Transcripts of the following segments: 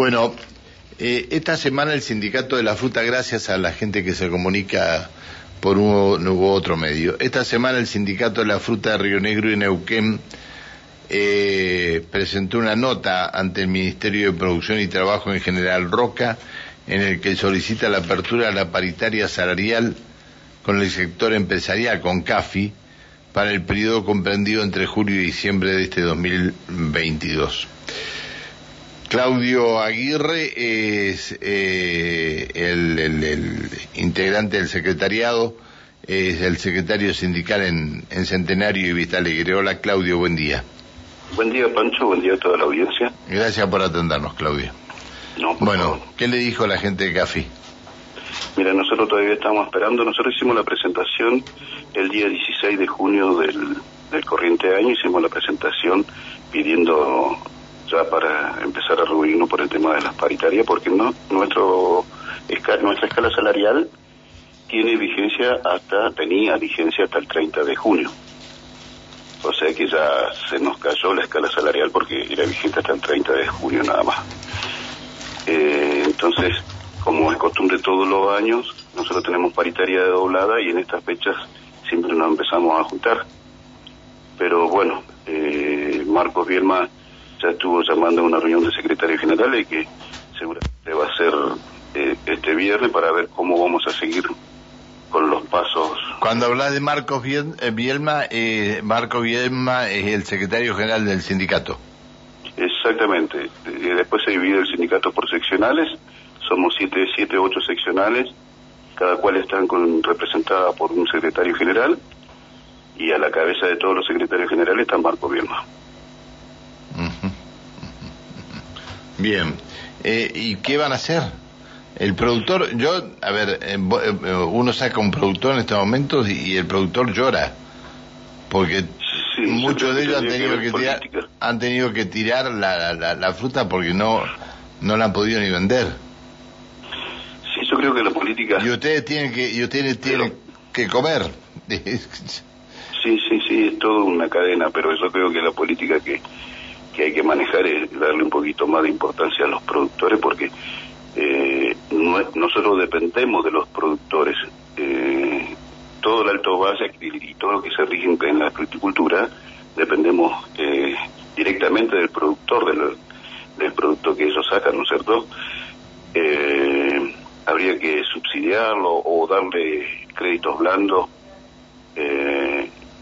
Bueno, eh, esta semana el sindicato de la fruta, gracias a la gente que se comunica por uno u otro medio, esta semana el sindicato de la fruta de Río Negro y Neuquén eh, presentó una nota ante el Ministerio de Producción y Trabajo en General Roca en el que solicita la apertura de la paritaria salarial con el sector empresarial, con CAFI, para el periodo comprendido entre julio y diciembre de este 2022. Claudio Aguirre es eh, el, integrante del secretariado, es el secretario sindical en, Centenario y Vista Alegre. Hola Claudio, buen día. Buen día Pancho, buen día a toda la audiencia. Gracias por atendernos Claudio. bueno, ¿qué le dijo la gente de CAFI? Mira, nosotros todavía estamos esperando, nosotros hicimos la presentación el día 16 de junio del, del corriente año, hicimos la presentación pidiendo ya para empezar a reunirnos por el tema de las paritarias, porque no nuestro nuestra escala salarial tiene vigencia hasta, tenía vigencia hasta el 30 de junio. O sea que ya se nos cayó la escala salarial porque era vigente hasta el 30 de junio nada más. Eh, entonces, como es costumbre todos los años, nosotros tenemos paritaria doblada y en estas fechas siempre nos empezamos a juntar. Pero bueno, eh, Marcos Bielma ya estuvo llamando a una reunión de secretarios generales que seguramente va a ser eh, este viernes para ver cómo vamos a seguir con los pasos. Cuando hablas de Marcos eh, Bielma, eh, Marcos Bielma es el secretario general del sindicato. Exactamente. Eh, después se divide el sindicato por seccionales. Somos siete, siete, ocho seccionales, cada cual están con, representada por un secretario general y a la cabeza de todos los secretarios generales está Marcos Bielma. Bien. Eh, ¿Y qué van a hacer? El productor, yo, a ver, eh, eh, uno saca un productor en estos momentos y, el productor llora. Porque muchos de ellos han tenido que, tirar, han tenido que tirar la, la, fruta porque no, no la han podido ni vender. Sí, yo creo que la política. Y ustedes tienen que, y ustedes tienen que comer. sí, sí, sí, es toda una cadena, pero yo creo que la política que que hay que manejar es darle un poquito más de importancia a los productores porque eh, nosotros dependemos de los productores. Eh, todo el alto base y, todo lo que se rige en la fruticultura dependemos eh, directamente del productor, del, del producto que ellos sacan, ¿no es cierto? Eh, habría que subsidiarlo o darle créditos blandos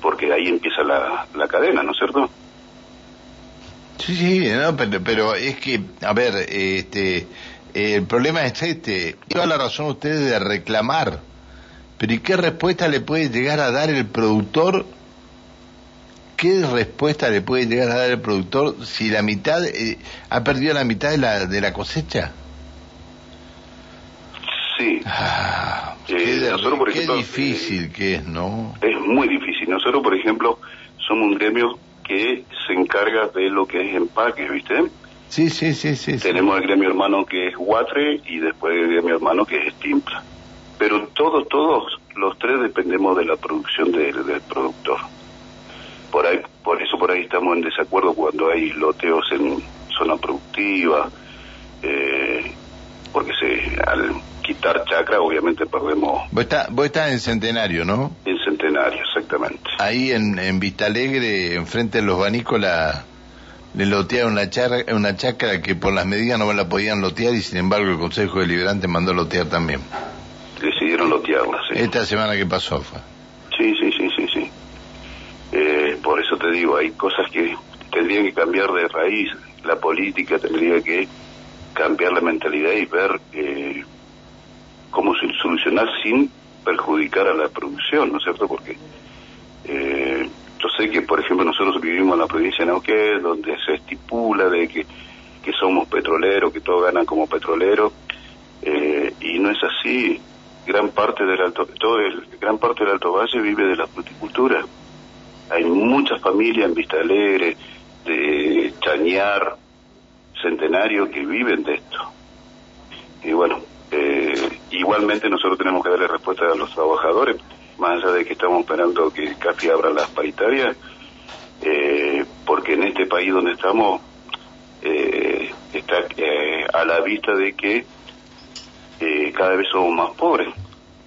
porque ahí empieza la, la cadena, ¿no es cierto? Sí, sí, no, pero, es que, a ver, este, el problema es este, toda la razón ustedes de reclamar, pero ¿y qué respuesta le puede llegar a dar el productor? ¿Qué respuesta le puede llegar a dar el productor si la mitad, eh, ha perdido la mitad de la, de la cosecha? Sí. Ah, qué, qué difícil que es, ¿no? Es muy difícil. Nosotros, por ejemplo, somos un gremio que se encarga de lo que es empaque, ¿viste? Sí, sí, sí, sí. Tenemos el gremio hermano que es Guatre y después el gremio hermano que es Timpla. Pero todos, todos los tres dependemos de la producción del productor. Por ahí, por eso por ahí estamos en desacuerdo cuando hay loteos en zona productiva, eh, porque se al quitar chacra obviamente perdemos. Vos estás, vos estás en Centenario, ¿no? En Centenario, exactamente. Ahí en, en Vista Alegre, enfrente de los banícolas, le lotearon una, char, una chacra que por las medidas no la podían lotear y sin embargo el Consejo Deliberante mandó lotear también. Decidieron lotearla, sí. Esta semana que pasó fue. Sí, sí, sí, sí, sí. Eh, por eso te digo, hay cosas que tendrían que cambiar de raíz. La política tendría que cambiar la mentalidad y ver eh, cómo solucionar sin perjudicar a la producción, ¿no es cierto? Porque eh, yo sé que, por ejemplo, nosotros vivimos en la provincia de Neuquén, donde se estipula de que, que somos petroleros, que todos ganan como petroleros, eh, y no es así. Gran parte del alto, todo el, gran parte del Alto Valle vive de la fruticultura. Hay muchas familias en Vista Alegre, de Chañar, Centenario, que viven de esto. Y bueno, eh, igualmente nosotros tenemos que darle respuesta a los trabajadores, más allá de que estamos esperando que CAFI abra las paritarias, eh, porque en este país donde estamos eh, está eh, a la vista de que eh, cada vez somos más pobres.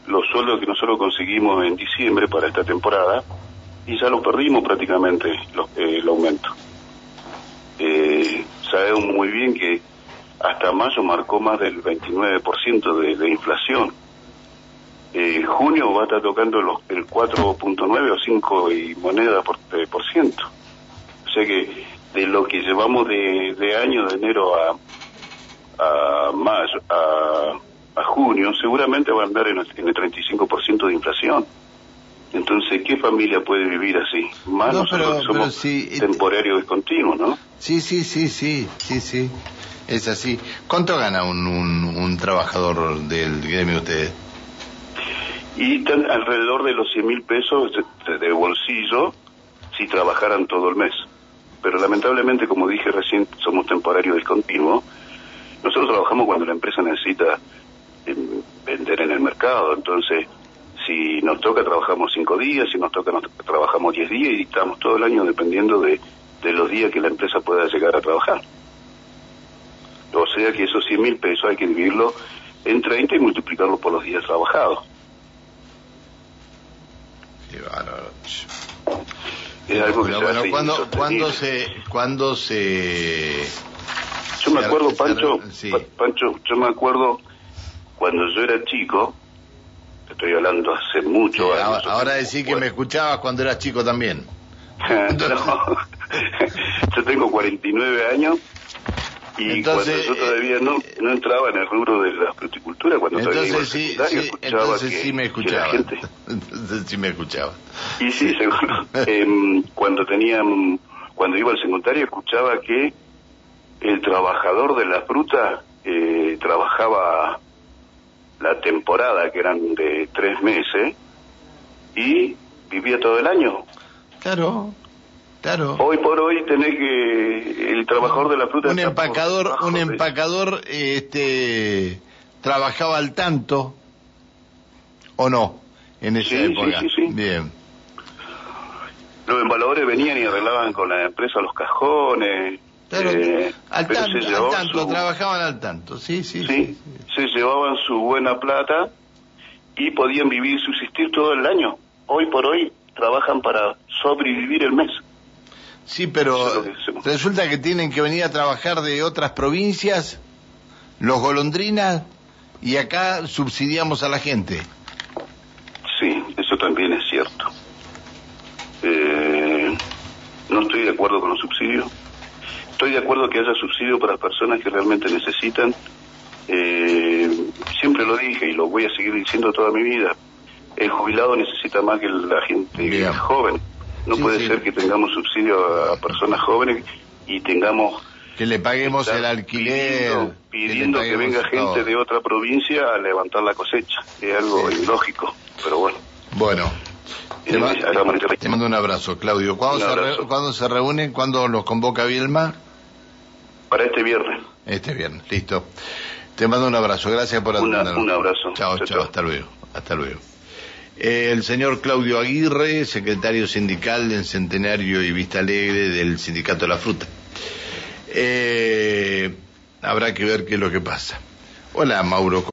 Los sueldos que nosotros conseguimos en diciembre para esta temporada, y ya lo perdimos prácticamente eh, el aumento. sabemos muy bien que hasta mayo marcó más del 29% de, de inflación. junio va a estar tocando los, el 4.9 o 5 y moneda por, por ciento. O sea que de lo que llevamos de, de año, de enero a, a mayo, a, a junio, seguramente va a andar en en el 35% de inflación. Entonces, ¿qué familia puede vivir así? Más No, nosotros pero- somos sí, eh, temporarios y continuos, ¿no? Sí, sí, sí, sí, sí, sí. Es así. ¿Cuánto gana un, un, un trabajador del gremio de ustedes? Y están alrededor de los 100 mil pesos de, de bolsillo si trabajaran todo el mes. Pero lamentablemente, como dije recién, somos temporarios discontinuos. Nosotros trabajamos cuando la empresa necesita eh, vender en el mercado. Entonces, si nos toca, trabajamos cinco días, si nos toca, nos trabajamos 10 días y estamos todo el año dependiendo de, de los días que la empresa pueda llegar a trabajar. O sea que esos 100 mil pesos hay que dividirlo en 30 y multiplicarlo por los días trabajados. Es algo que se bueno, hace ¿cuándo, insostenible. ¿cuándo se, cuándo se, Yo me acuerdo, Pancho, sí. Pancho, yo me acuerdo cuando yo era chico, estoy hablando hace mucho Sí, años. ahora, ahora decís que me escuchabas cuando eras chico también. No. yo tengo 49 años y Entonces, cuando yo todavía no, eh, no entraba en el rubro de la fruticultura, cuando todavía Entonces sí, secundario, sí, escuchaba entonces que, sí me que escuchaba. la gente Entonces sí me escuchaba. Y sí, seguro. Em, cuando tenía, mm, cuando iba al secundario escuchaba que el trabajador de la fruta eh, trabajaba la temporada, que eran de tres meses, y vivía todo el año. Claro, claro. Hoy por hoy tenés que el trabajador de la fruta un empacador, un empacador, este, trabajaba al tanto, ¿o no? En esa sí, época. sí, sí. Bien. Los embaladores venían y arreglaban con la empresa los cajones. Claro, eh, al, tanto, se al llevaban tanto, su- trabajaban al tanto, sí, sí, sí, se llevaban su buena plata y podían vivir y subsistir todo el año. Hoy por hoy trabajan para sobrevivir el mes. Sí, pero es que resulta que tienen que venir a trabajar de otras provincias, los golondrinas, y acá subsidiamos a la gente. Sí, eso también es cierto. Eh, no estoy de acuerdo con los subsidios. Estoy de acuerdo que haya subsidio para personas que realmente necesitan. Eh, siempre lo dije y lo voy a seguir diciendo toda mi vida. El jubilado necesita más que la gente Bien. joven. No Sí, puede sí. ser que tengamos subsidio a personas jóvenes y tengamos Que le paguemos el alquiler. pidiendo, que, venga gente todo. de otra provincia a levantar la cosecha. Es algo Sí. ilógico, pero bueno. Bueno, te, mando un abrazo, Claudio. ¿Cuándo, se, re-. ¿cuándo se reúnen? ¿Cuándo los convoca Vilma? Para este viernes. Este viernes, listo. Te mando un abrazo, gracias por atendernos. un abrazo. Chao, Chao, chao, chao. hasta luego, hasta luego. Eh, el señor Claudio Aguirre, secretario sindical en Centenario y Vista Alegre del Sindicato de la Fruta. Eh, habrá que ver qué es lo que pasa. Hola, Mauro.